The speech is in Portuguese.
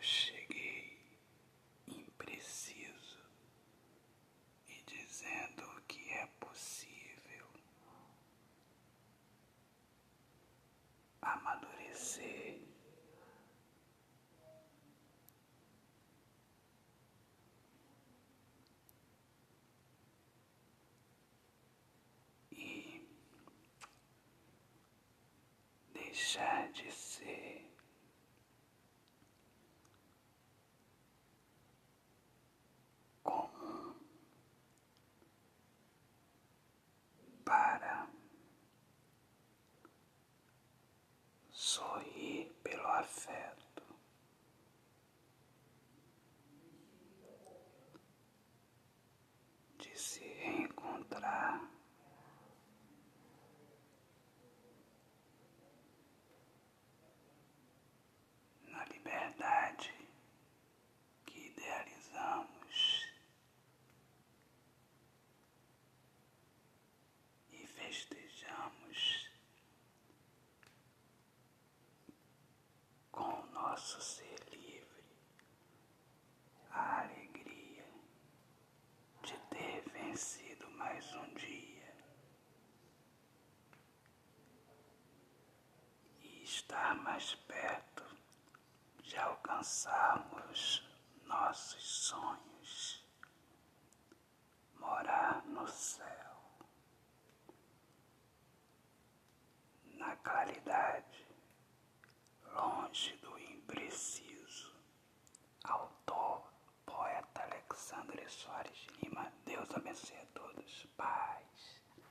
cheguei impreciso e dizendo que é possível amadurecer. E deixar de ser 所以 estar mais perto de alcançarmos nossos sonhos, morar no céu, na claridade, longe do impreciso. Autor, poeta Alexandre Soares Lima,